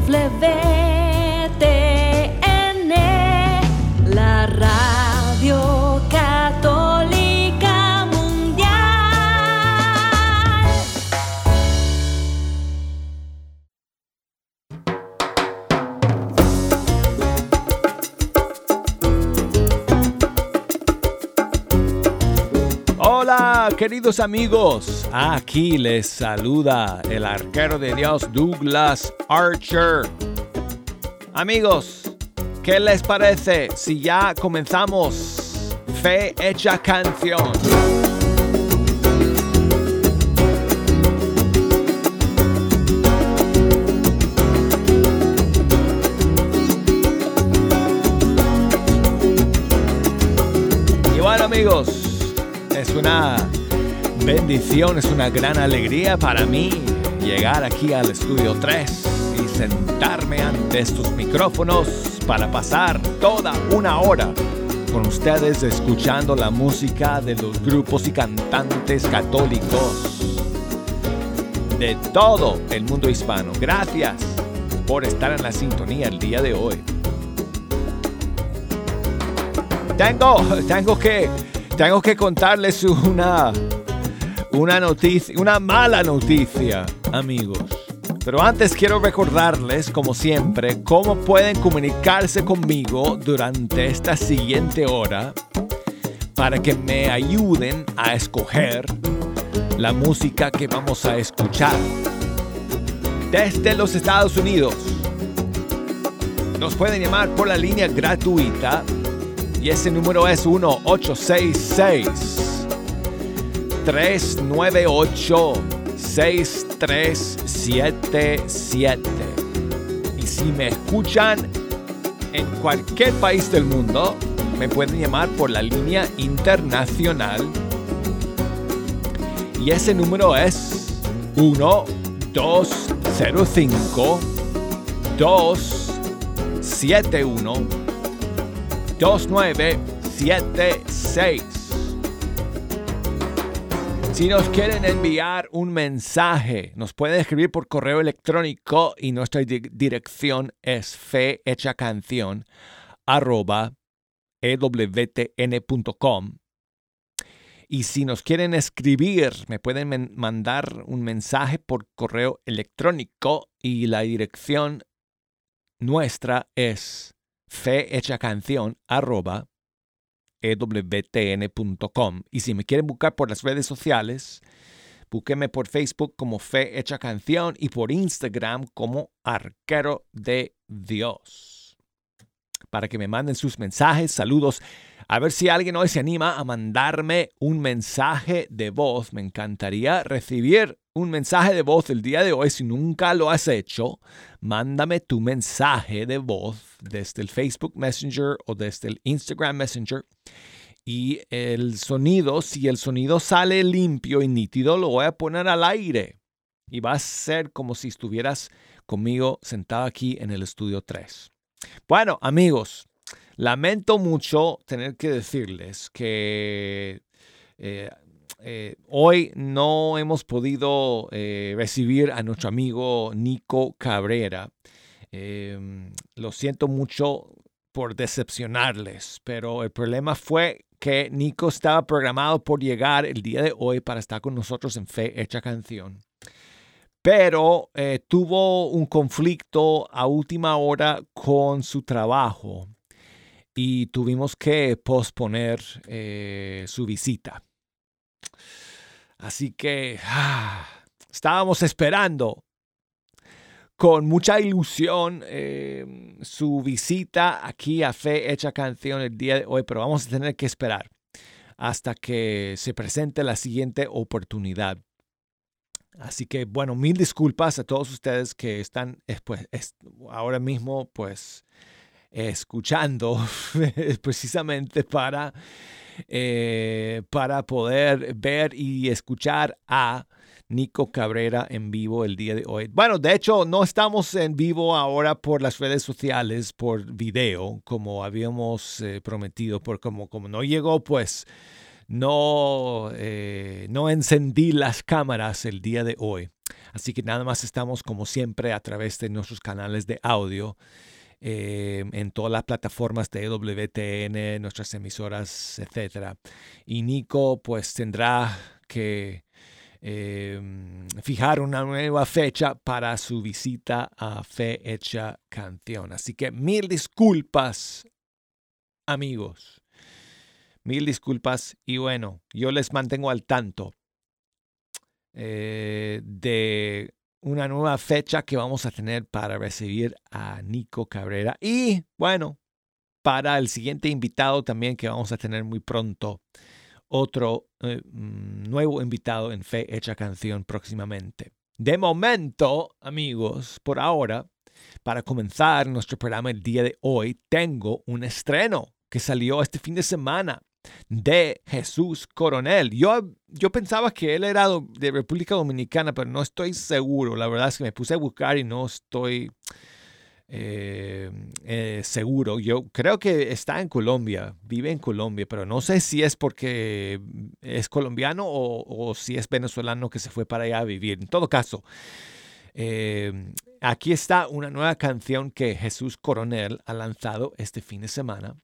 la Queridos amigos. Aquí les saluda el arquero de Dios Douglas Archer. Amigos, ¿qué les parece si ya comenzamos Fe Hecha Canción? Y bueno amigos, una bendición, es una gran alegría para mí llegar aquí al estudio 3 y sentarme ante estos micrófonos para pasar toda una hora con ustedes escuchando la música de los grupos y cantantes católicos de todo el mundo hispano. Gracias por estar en la sintonía el día de hoy. Tengo, tengo que, tengo que contarles una, una noticia, una mala noticia, amigos. Pero antes quiero recordarles, como siempre, cómo pueden comunicarse conmigo durante esta siguiente hora para que me ayuden a escoger la música que vamos a escuchar. Desde los Estados Unidos, nos pueden llamar por la línea gratuita y ese número es 1866 398 6377. Y si me escuchan en cualquier país del mundo, me pueden llamar por la línea internacional. Y ese número es 1205 271 2976. Si nos quieren enviar un mensaje, nos pueden escribir por correo electrónico y nuestra di- dirección es fehechacanción arroba ewtn.com. Y si nos quieren escribir, me pueden mandar un mensaje por correo electrónico y la dirección nuestra es arroba ewtn.com. Y si me quieren buscar por las redes sociales, búsquenme por Facebook como Fe Hecha Canción y por Instagram como Arquero de Dios. Para que me manden sus mensajes, saludos. A ver si alguien hoy se anima a mandarme un mensaje de voz. Me encantaría recibir un mensaje de voz el día de hoy. Si nunca lo has hecho, mándame tu mensaje de voz desde el Facebook Messenger o desde el Instagram Messenger. Y el sonido, si el sonido sale limpio y nítido, lo voy a poner al aire. Y va a ser como si estuvieras conmigo sentado aquí en el estudio 3. Bueno, amigos, lamento mucho tener que decirles que eh, eh, hoy no hemos podido eh, recibir a nuestro amigo Nico Cabrera. Eh, lo siento mucho por decepcionarles, pero el problema fue que Nico estaba programado por llegar el día de hoy para estar con nosotros en Fe Hecha Canción. Pero eh, tuvo un conflicto a última hora con su trabajo y tuvimos que posponer su visita. Así que estábamos esperando con mucha ilusión eh, su visita aquí a Fe Hecha Canción el día de hoy, pero vamos a tener que esperar hasta que se presente la siguiente oportunidad. Así que bueno, mil disculpas a todos ustedes que están eh, pues, es- ahora mismo pues escuchando precisamente para, eh, para poder ver y escuchar a Nico Cabrera en vivo el día de hoy. Bueno, de hecho, no estamos en vivo ahora por las redes sociales, por video, como habíamos eh, prometido, por como, como no llegó, pues no, eh, no encendí las cámaras el día de hoy. Así que nada más estamos como siempre a través de nuestros canales de audio eh, en todas las plataformas de WTN, nuestras emisoras, etc. Y Nico pues tendrá que em, fijar una nueva fecha para su visita a Fe Hecha Canción. Así que mil disculpas, amigos. Mil disculpas y bueno, yo les mantengo al tanto eh, de una nueva fecha que vamos a tener para recibir a Nico Cabrera. Y bueno, para el siguiente invitado también que vamos a tener muy pronto, otro eh, mm, nuevo invitado en Fe Hecha Canción próximamente. De momento, amigos, por ahora, para comenzar nuestro programa el día de hoy, tengo un estreno que salió este fin de semana de Jesús Coronel. Yo, yo pensaba que él era de República Dominicana, pero no estoy seguro. La verdad es que me puse a buscar y no estoy eh, eh, seguro. Yo creo que está en Colombia, vive en Colombia, pero no sé si es porque es colombiano o, si es venezolano que se fue para allá a vivir. En todo caso, eh, aquí está una nueva canción que Jesús Coronel ha lanzado este fin de semana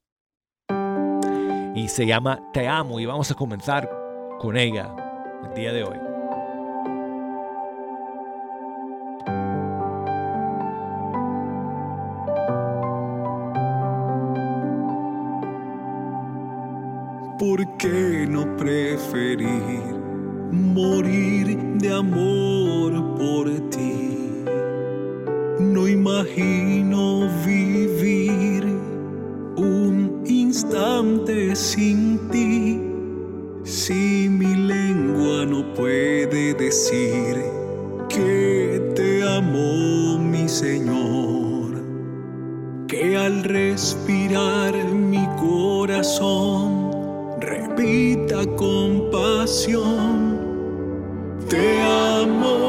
y se llama Te amo y vamos a comenzar con ella el día de hoy. ¿Por qué no preferir morir de amor por ti? No imagino vivir un instante sin ti. Si mi lengua no puede decir que te amo, mi Señor, que al respirar mi corazón repita con pasión, te amo,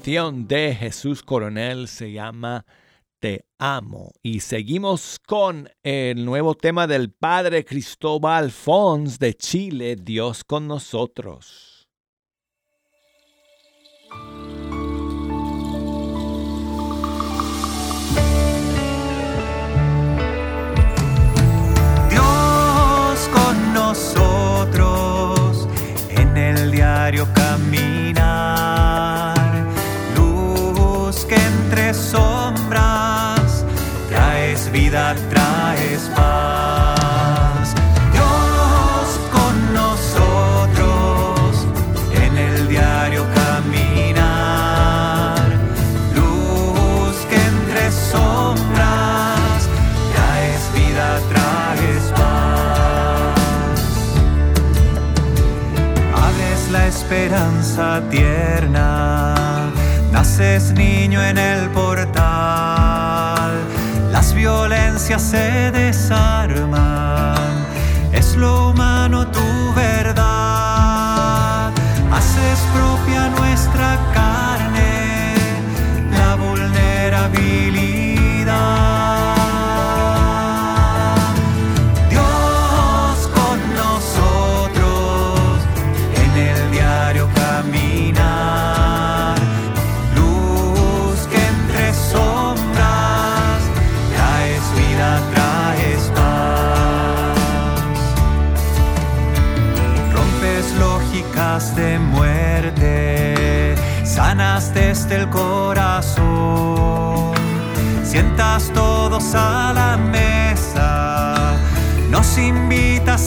canción de Jesús Coronel se llama Te amo. Y seguimos con el nuevo tema del Padre Cristóbal Fons de Chile, Dios con nosotros. and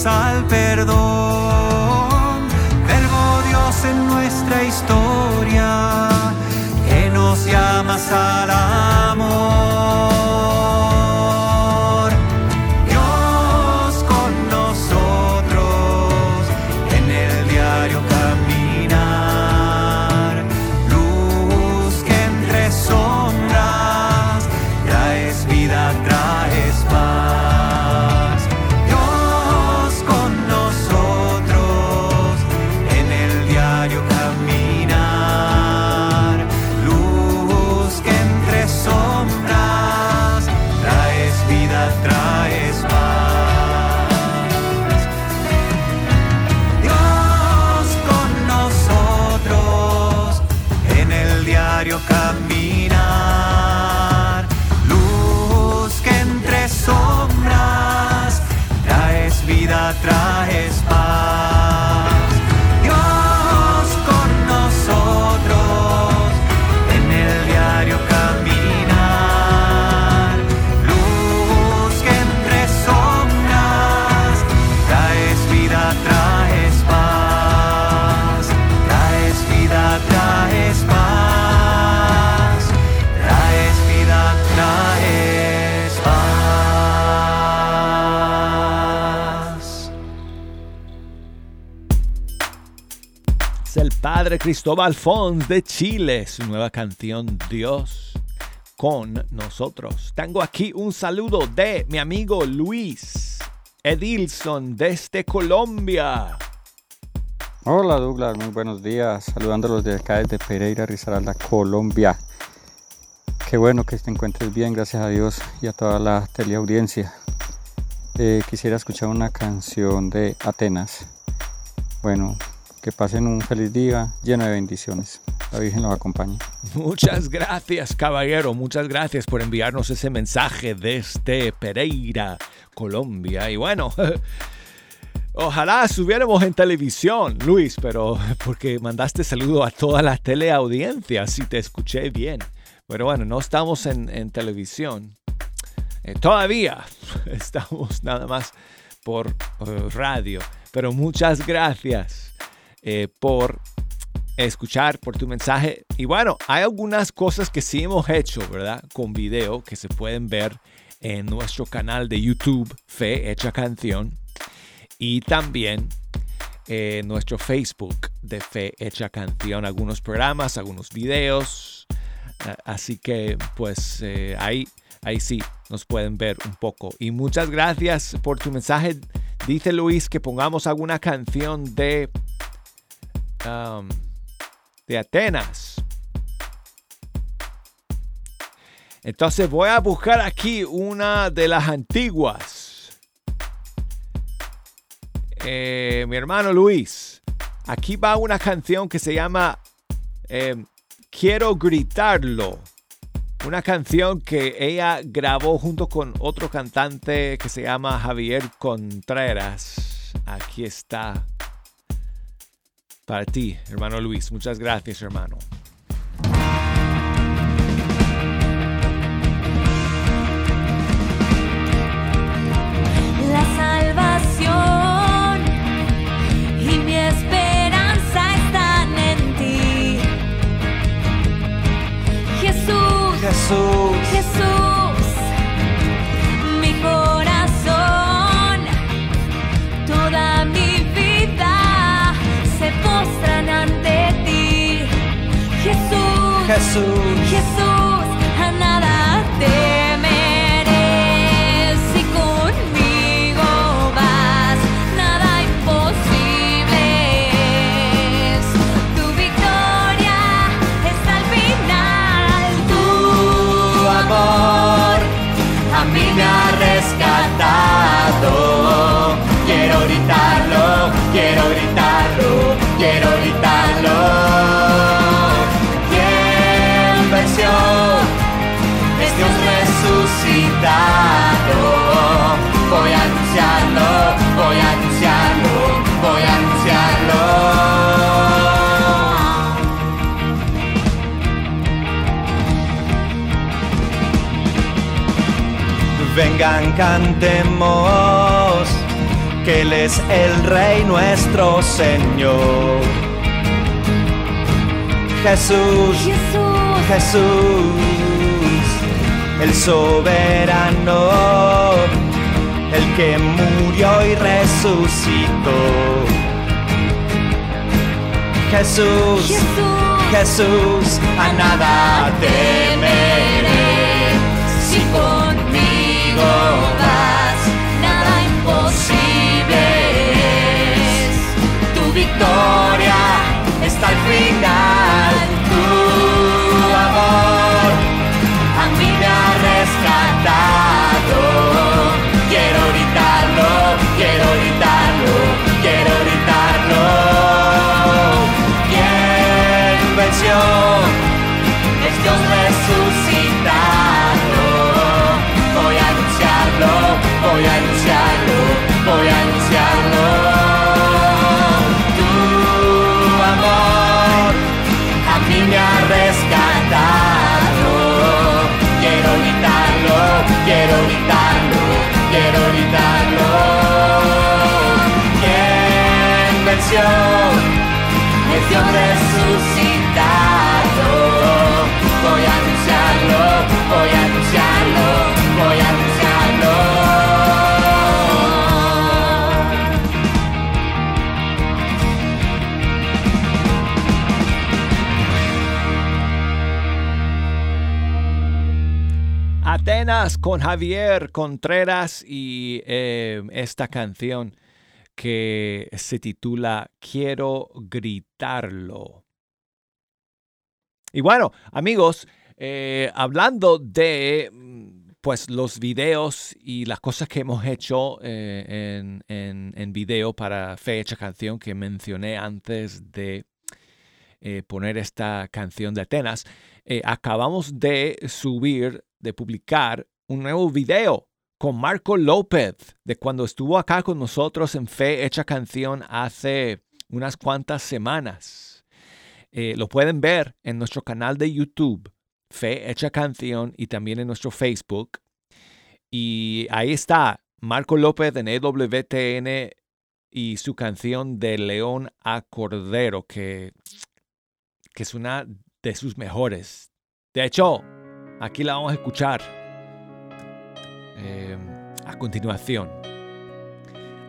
al perdón. Verbo Dios en nuestra historia, que nos llamas al Cristóbal Fons de Chile, su nueva canción Dios con nosotros. Tengo aquí un saludo de mi amigo Luis Edilson desde Colombia. Hola Douglas, muy buenos días. Saludándolos de acá desde Pereira, Risaralda, Colombia. Qué bueno que te encuentres bien, gracias a Dios y a toda la teleaudiencia. Eh, quisiera escuchar una canción de Atenas. Bueno, que pasen un feliz día lleno de bendiciones. La Virgen los acompañe. Muchas gracias, caballero. Muchas gracias por enviarnos ese mensaje desde Pereira, Colombia. Y bueno, ojalá estuviéramos en televisión, Luis, pero porque mandaste saludo a toda la teleaudiencia, si te escuché bien. Pero bueno, no estamos en, en televisión. Eh, todavía estamos nada más por eh, radio. Pero muchas gracias eh, por escuchar, por tu mensaje. Y bueno, hay algunas cosas que sí hemos hecho, ¿verdad? Con video que se pueden ver en nuestro canal de YouTube, Fe Hecha Canción. Y también en nuestro Facebook de Fe Hecha Canción. Algunos programas, algunos videos. Eh, Así que pues eh, ahí, ahí sí nos pueden ver un poco. Y muchas gracias por tu mensaje. Dice Luis que pongamos alguna canción de, de Atenas. Entonces voy a buscar aquí una de las antiguas. Eh, mi hermano Luis, aquí va una canción que se llama em, Quiero gritarlo. Una canción que ella grabó junto con otro cantante que se llama Javier Contreras. Aquí está. Para ti, hermano Luis. Muchas gracias, hermano. Soberano, el que murió y resucitó. Jesús, Jesús, Jesús, a nada temeré. Con Javier Contreras y eh, esta canción que se titula Quiero gritarlo. Y bueno, amigos, eh, hablando de mm, pues los videos y las cosas que hemos hecho eh, en, en, video para Fecha Canción que mencioné antes de poner esta canción de Atenas, acabamos de subir, de publicar un nuevo video con Marco López, de cuando estuvo acá con nosotros en Fe Hecha Canción hace unas cuantas semanas. Eh, lo pueden ver en nuestro canal de YouTube, Fe Hecha Canción, y también en nuestro Facebook. Y ahí está Marco López en EWTN y su canción de León a Cordero, que, que es una de sus mejores. De hecho, aquí la vamos a escuchar eh, a continuación.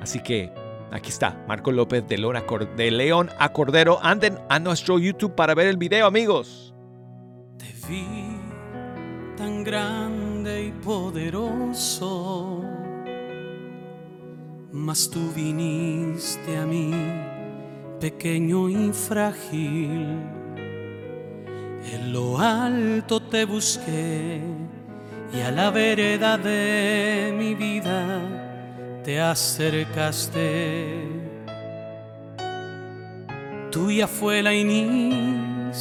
Así que aquí está, Marco López de León, a Cor- de León a Cordero. Anden a nuestro YouTube para ver el video, amigos. Te vi tan grande y poderoso, mas tú viniste a mí, pequeño y frágil. En lo alto te busqué y a la vereda de mi vida te acercaste. Tuya fue la iniciativa.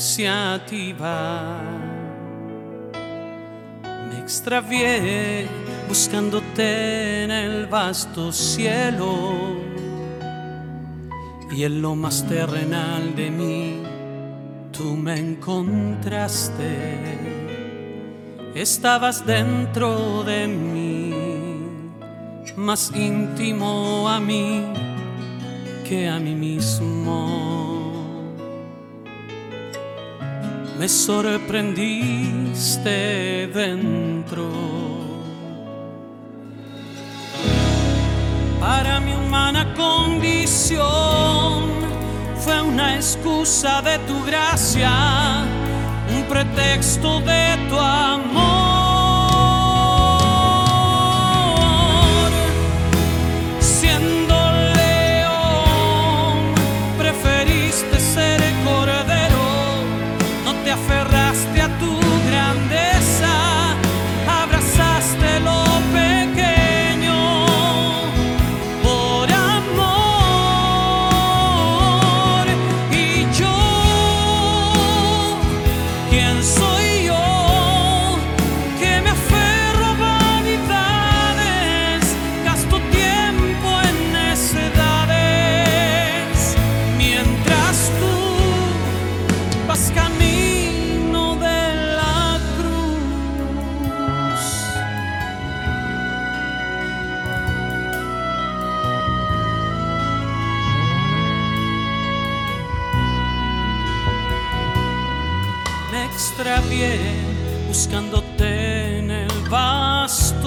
Me extravié buscándote en el vasto cielo y en lo más terrenal de mí tú me encontraste. Estabas dentro de mí, más íntimo a mí que a mí mismo. Me sorprendiste dentro. Para mi humana condición fue una excusa de tu gracia, pretexto de tu amor.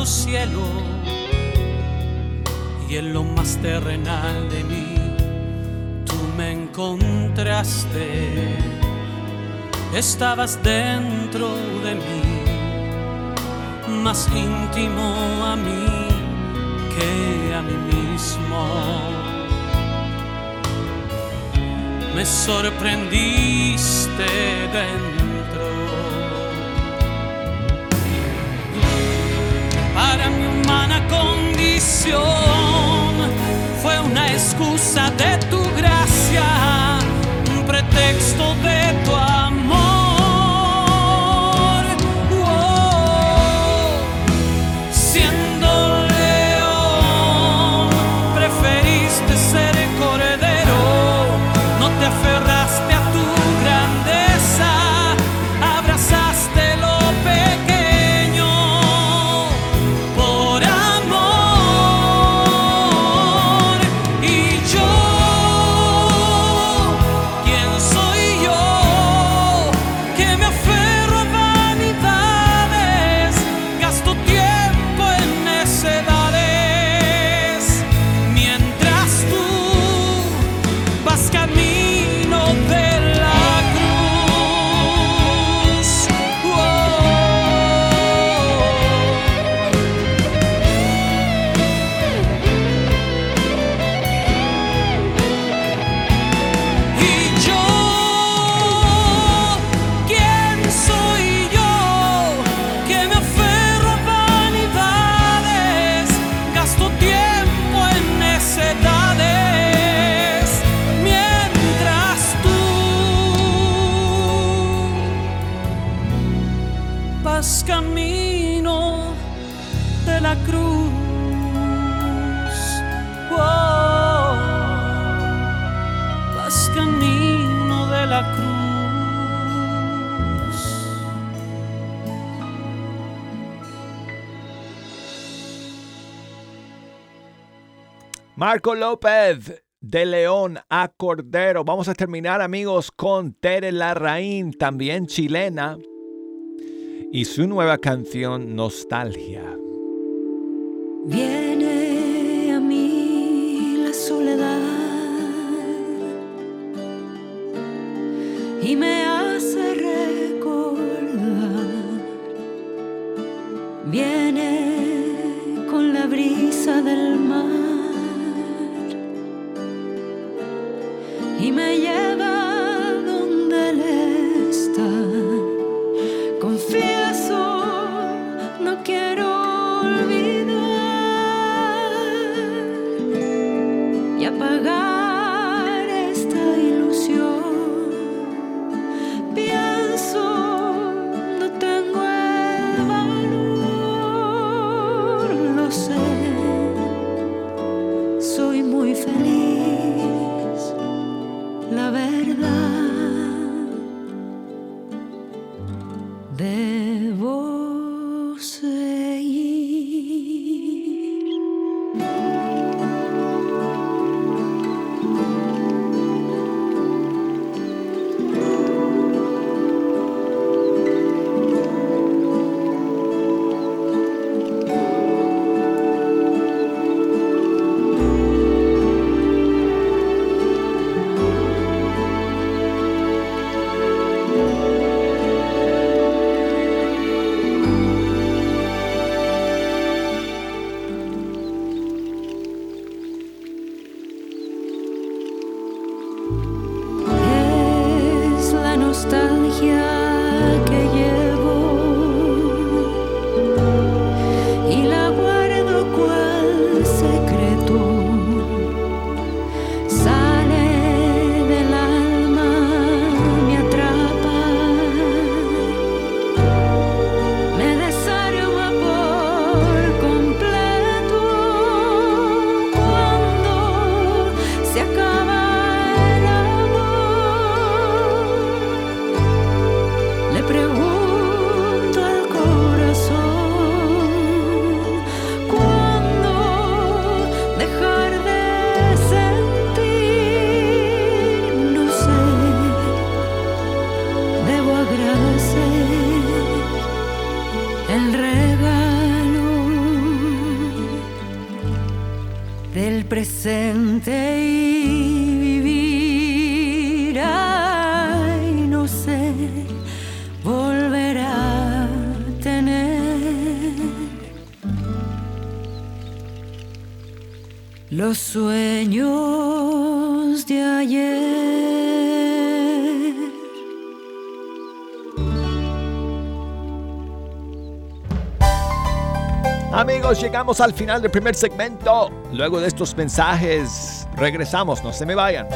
Cielo y en lo más terrenal de mí tú me encontraste. Estabas dentro de mí, más íntimo a mí que a mí mismo. Me sorprendiste dentro. Condición Marco López, de León a Cordero. Vamos a terminar, amigos, con Tere Larraín, también chilena, y su nueva canción Nostalgia. Viene a mí la soledad y me hace recordar. Viene con la brisa del mar me lleva Llegamos al final del primer segmento. Luego de estos mensajes, regresamos, no se me vayan.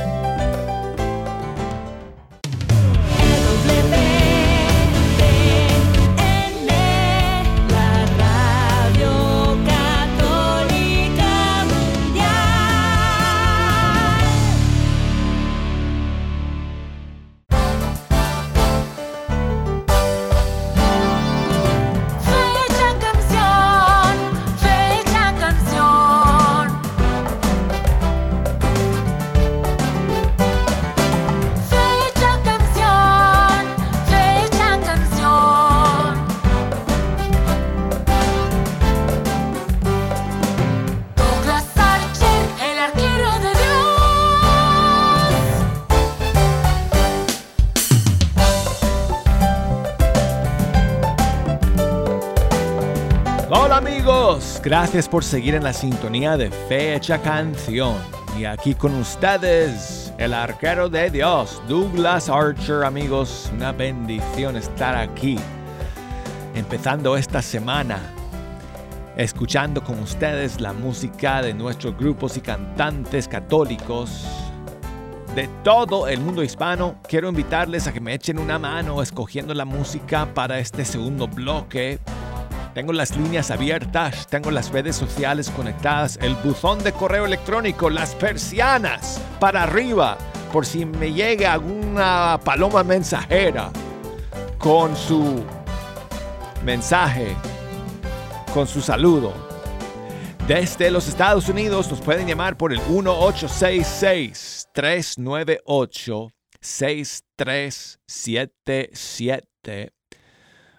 Gracias por seguir en la sintonía de Fecha Canción. Y aquí con ustedes, el arquero de Dios, Douglas Archer, amigos. Una bendición estar aquí. Empezando esta semana, escuchando con ustedes la música de nuestros grupos y cantantes católicos de todo el mundo hispano. Quiero invitarles a que me echen una mano escogiendo la música para este segundo bloque tengo las líneas abiertas, tengo las redes sociales conectadas, el buzón de correo electrónico, las persianas para arriba, por si me llega alguna paloma mensajera con su mensaje, con su saludo. Desde los Estados Unidos nos pueden llamar por el 1866 398 6377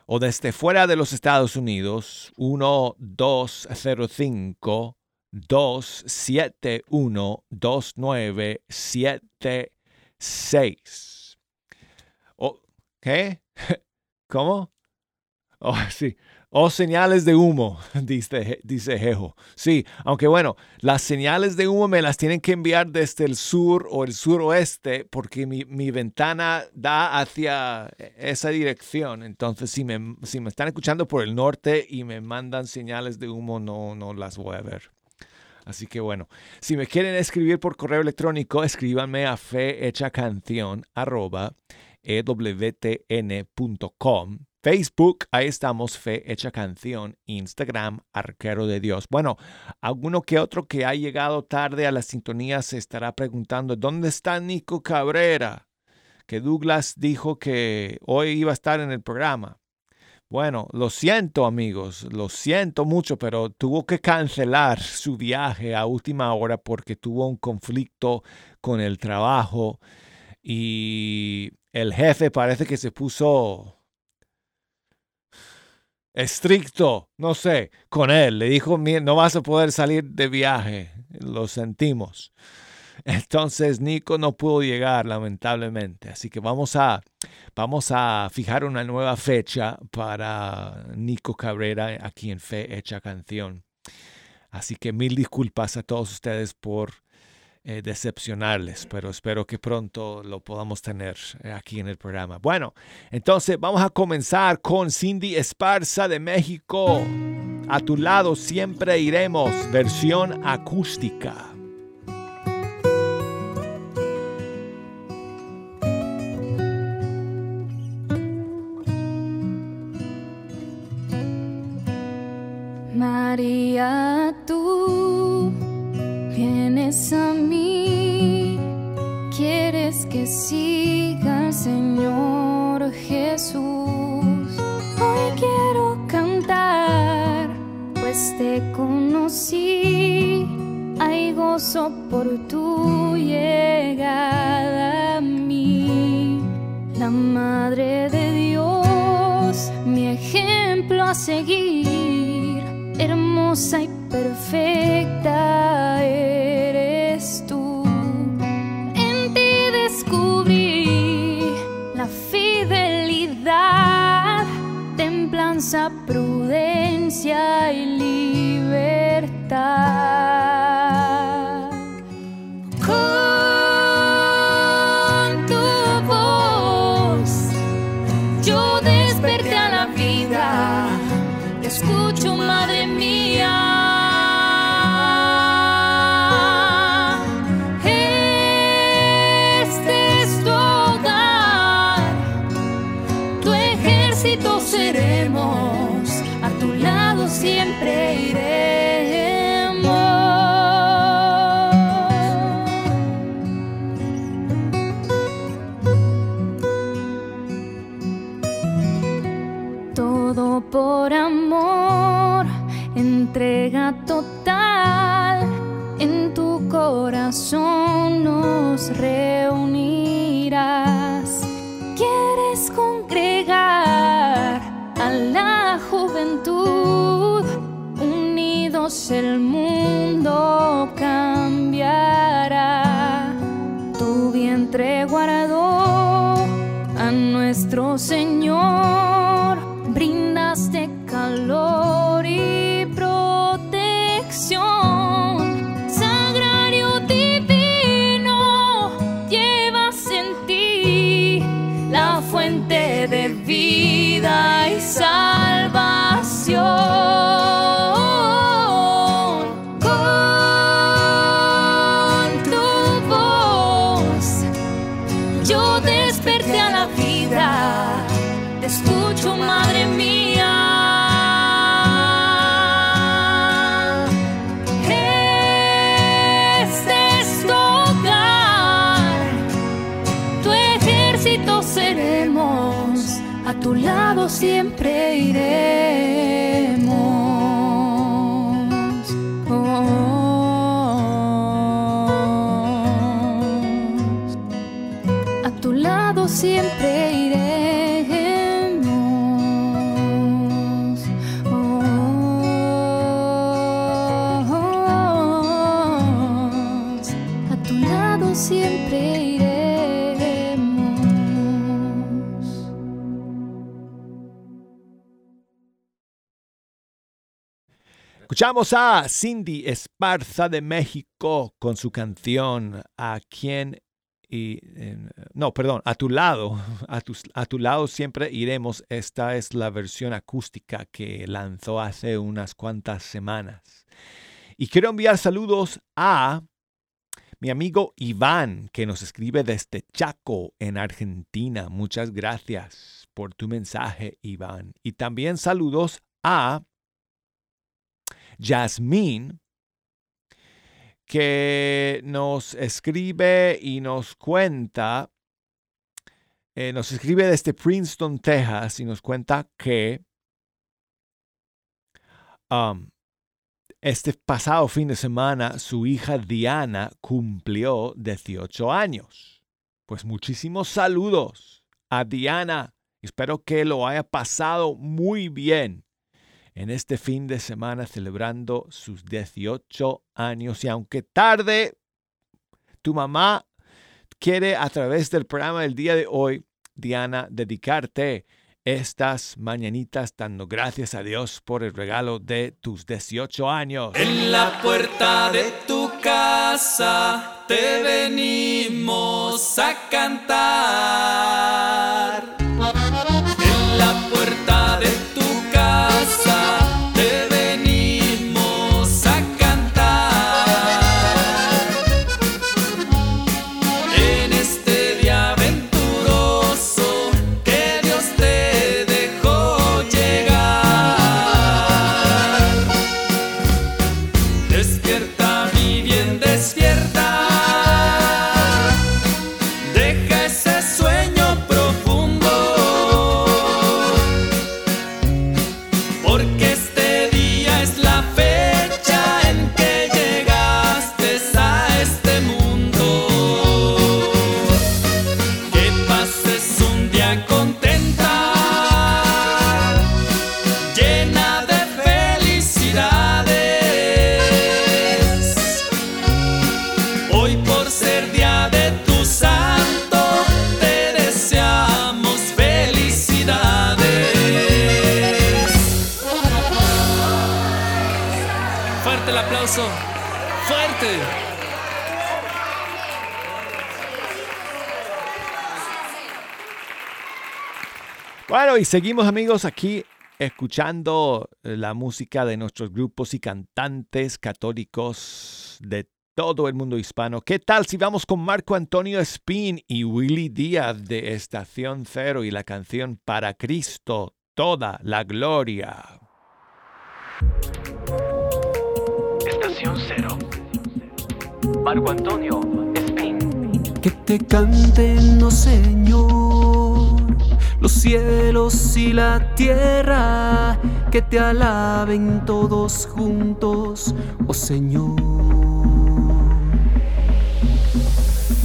o desde fuera de los Estados Unidos 1205 271 2976. ¿Qué? ¿Cómo? Oh, sí. O señales de humo, dice, dice Jejo. Sí, aunque bueno, las señales de humo me las tienen que enviar desde el sur o el suroeste porque mi, mi ventana da hacia esa dirección. Entonces, si me, si me están escuchando por el norte y me mandan señales de humo, no, no las voy a ver. Así que bueno, si me quieren escribir por correo electrónico, escríbanme a fehechacanción.ewtn.com Facebook, ahí estamos, Fe Hecha Canción, Instagram, Arquero de Dios. Bueno, alguno que otro que ha llegado tarde a la sintonía se estará preguntando, ¿dónde está Nico Cabrera? que Douglas dijo que hoy iba a estar en el programa. Bueno, lo siento amigos, lo siento mucho, pero tuvo que cancelar su viaje a última hora porque tuvo un conflicto con el trabajo y el jefe parece que se puso estricto, no sé, con él. Le dijo, no vas a poder salir de viaje, lo sentimos. Entonces Nico no pudo llegar, lamentablemente. Así que vamos a, vamos a fijar una nueva fecha para Nico Cabrera aquí en Fe Hecha Canción. Así que mil disculpas a todos ustedes por eh, decepcionarles, pero espero que pronto lo podamos tener eh, aquí en el programa. Bueno, entonces vamos a comenzar con Cindy Esparza de México. A tu lado siempre iremos, versión acústica. Que siga Señor Jesús. Hoy quiero cantar, pues te conocí, hay gozo por tu llegada a mí, la Madre de Dios, mi ejemplo a seguir, hermosa y perfecta prudencia y libertad. Todo siempre iremos. Escuchamos a Cindy Esparza de México con su canción A quién y eh, no, perdón, a tu lado, a a tu lado siempre iremos. Esta es la versión acústica que lanzó hace unas cuantas semanas. Y quiero enviar saludos a mi amigo Iván, que nos escribe desde Chaco, en Argentina. Muchas gracias por tu mensaje, Iván. Y también saludos a Yasmín, que nos escribe y nos cuenta eh, nos escribe desde Princeton, Texas, y nos cuenta que um, este pasado fin de semana su hija Diana cumplió 18 años. Pues muchísimos saludos a Diana. Espero que lo haya pasado muy bien en este fin de semana celebrando sus 18 años. Y aunque tarde, tu mamá quiere a través del programa del día de hoy, Diana, dedicarte estas mañanitas dando gracias a Dios por el regalo de tus 18 años. En la puerta de tu casa te venimos a cantar. Seguimos amigos aquí escuchando eh, la música de nuestros grupos y cantantes católicos de todo el mundo hispano. ¿Qué tal si vamos con Marco Antonio Espín y Willy Díaz de Estación Cero y la canción Para Cristo, toda la gloria? Estación Cero. Marco Antonio Espín. Que te canten, oh Señor, los cielos y la tierra, que te alaben todos juntos, oh Señor.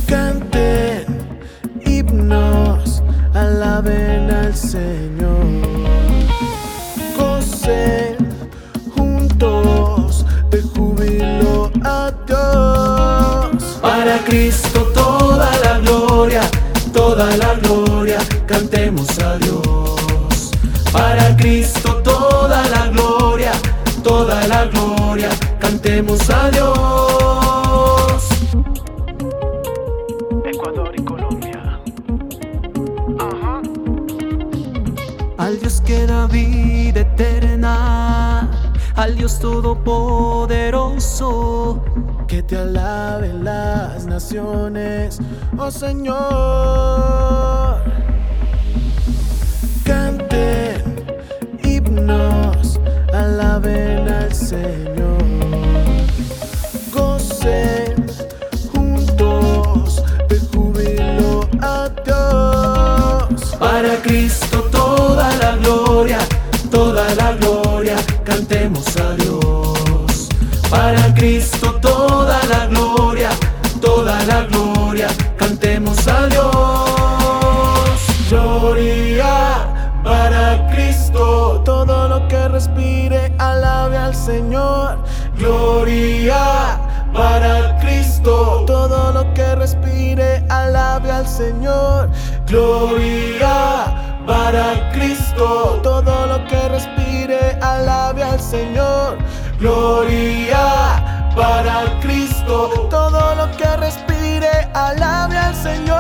Canten himnos, alaben al Señor. La gloria, cantemos a Dios. Ecuador y Colombia. Ajá. Al Dios que da vida eterna, al Dios todopoderoso, Que te alaben las naciones, oh Señor. Cristo, todo lo que respire, alabe al Señor.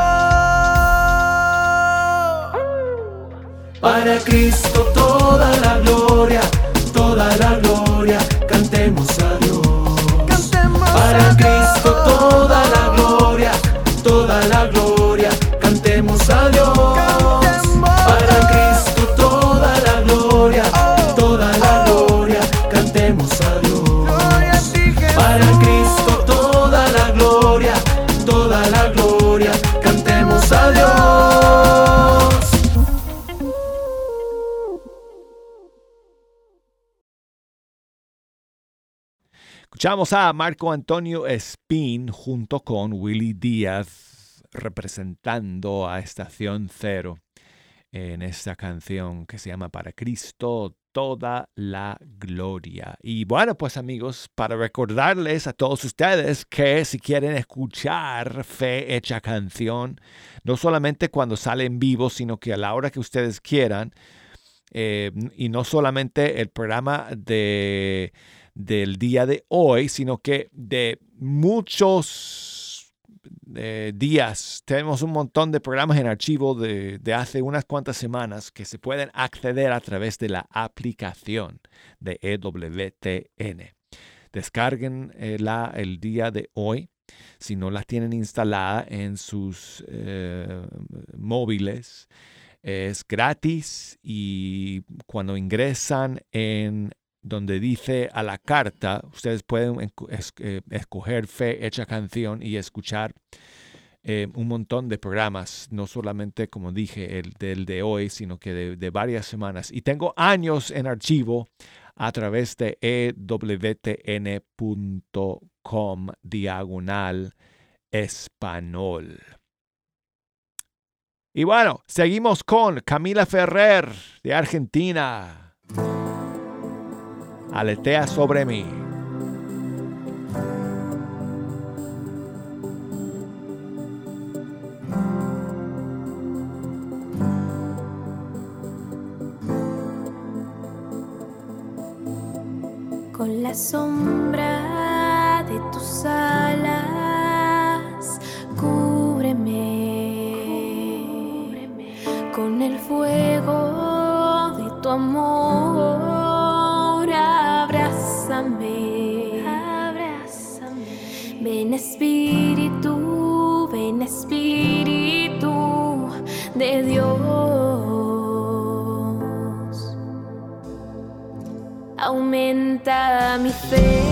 Para Cristo toda la gloria, toda la gloria, cantemos a Escuchamos a Marco Antonio Espín junto con Willy Díaz representando a Estación Cero en esta canción que se llama Para Cristo toda la gloria. Y bueno, pues amigos, para recordarles a todos ustedes que si quieren escuchar Fe Hecha Canción, no solamente cuando sale en vivo, sino que a la hora que ustedes quieran, eh, y no solamente el programa de, del día de hoy, sino que de muchos eh, días. Tenemos un montón de programas en archivo de, hace unas cuantas semanas que se pueden acceder a través de la aplicación de EWTN. Descarguenla el día de hoy. Si no la tienen instalada en sus eh, móviles, es gratis y cuando ingresan en donde dice a la carta, ustedes pueden eh, escoger fe hecha canción y escuchar eh, un montón de programas, no solamente como dije el del de hoy, sino que de, varias semanas. Y tengo años en archivo a través de ewtn.com diagonal español. Y bueno, seguimos con Camila Ferrer de Argentina aletea sobre mí. Con la sombra de tus alas, cúbreme. Con el fuego de tu amor Ven Espíritu, ven Espíritu de Dios. Aumenta mi fe.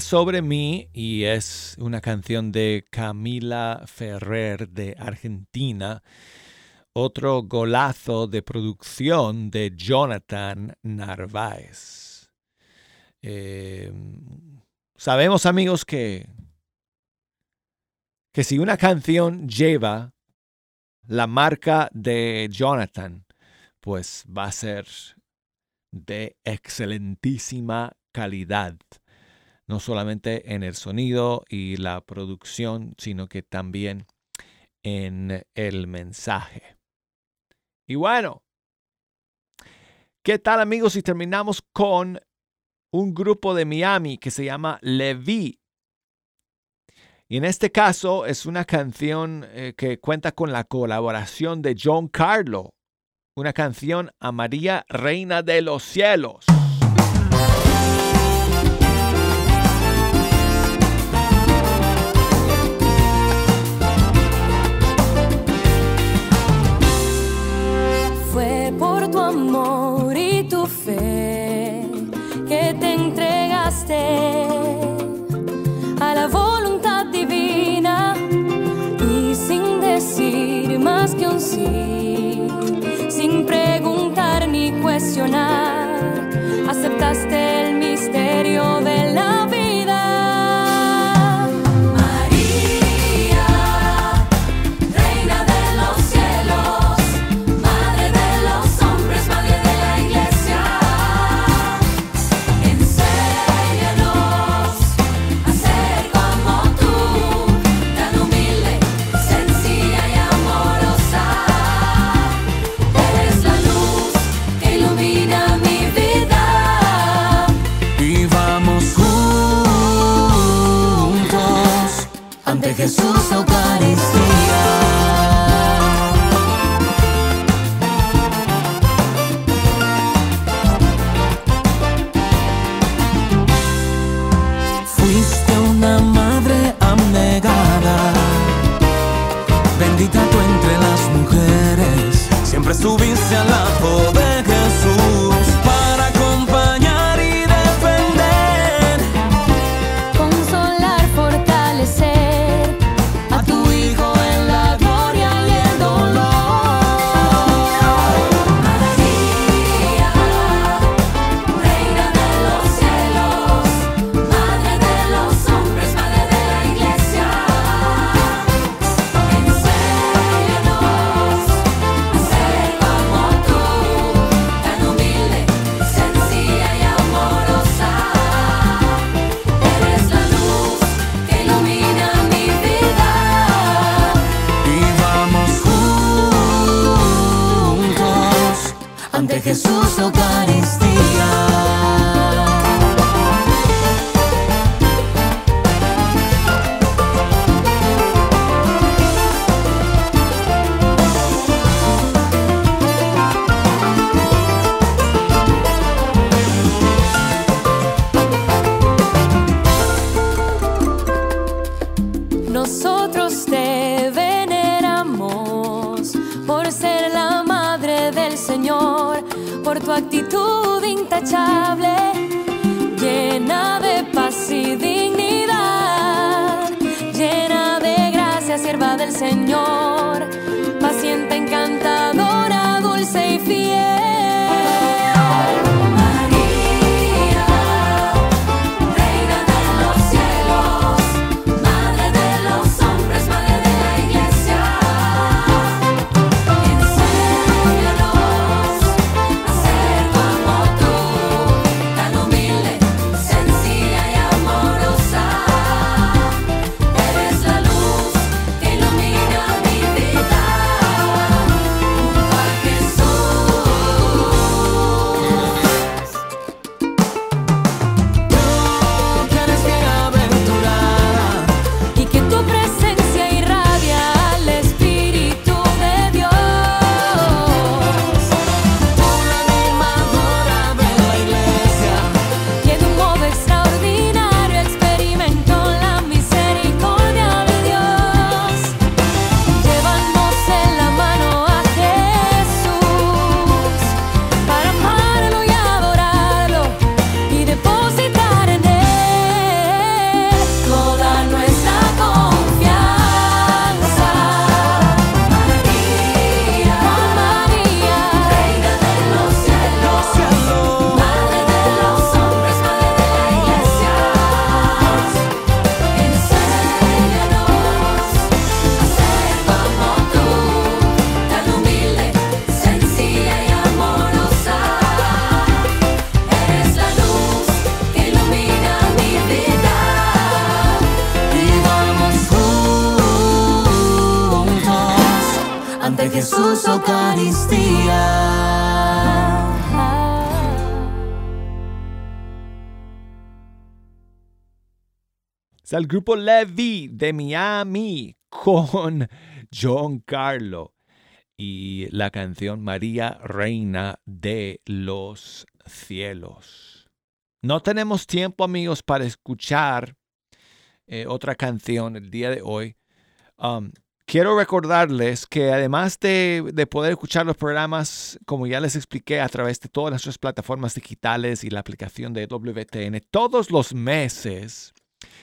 Sobre mí y es una canción de Camila Ferrer de Argentina. Otro golazo de producción de Jonathan Narváez. Eh, sabemos amigos que, que si una canción lleva la marca de Jonathan, pues va a ser de excelentísima calidad no solamente en el sonido y la producción, sino que también en el mensaje. Y bueno, ¿qué tal amigos si terminamos con un grupo de Miami que se llama Levi? Y en este caso es una canción eh, que cuenta con la colaboración de John Carlo, una canción a María Reina de los Cielos. Sin preguntar ni cuestionar, aceptaste El grupo Levi de Miami con John Carlo y la canción María Reina de los Cielos. No tenemos tiempo amigos para escuchar eh, otra canción el día de hoy. Um, quiero recordarles que además de, de, poder escuchar los programas, como ya les expliqué, a través de todas nuestras plataformas digitales y la aplicación de WTN, todos los meses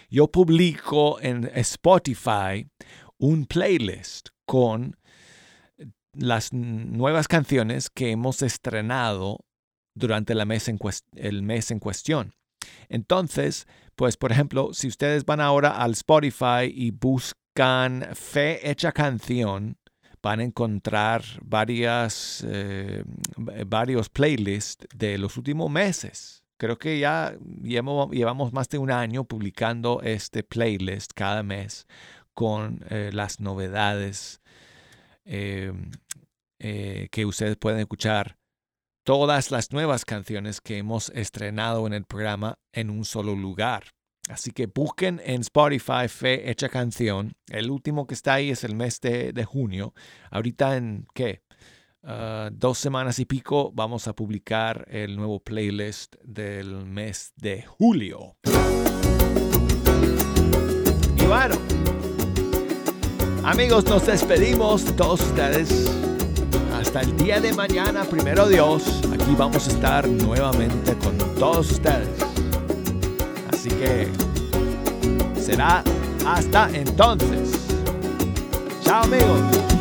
yo publico en Spotify un playlist con las nuevas canciones que hemos estrenado durante el mes en, cuestión. Entonces, pues por ejemplo, si ustedes van ahora al Spotify y buscan Fe Hecha Canción, van a encontrar varias, eh, varios playlists de los últimos meses. Creo que ya llevamos, más de un año publicando este playlist cada mes con eh, las novedades eh, eh, que ustedes pueden escuchar. Todas las nuevas canciones que hemos estrenado en el programa en un solo lugar. Así que busquen en Spotify Fe Hecha Canción. El último que está ahí es el mes de, de junio. Ahorita en, ¿qué? Ah, dos semanas y pico vamos a publicar el nuevo playlist del mes de julio. Y bueno, amigos, nos despedimos todos ustedes. Hasta el día de mañana, primero Dios, aquí vamos a estar nuevamente con todos ustedes. Así que será hasta entonces. Chao amigos.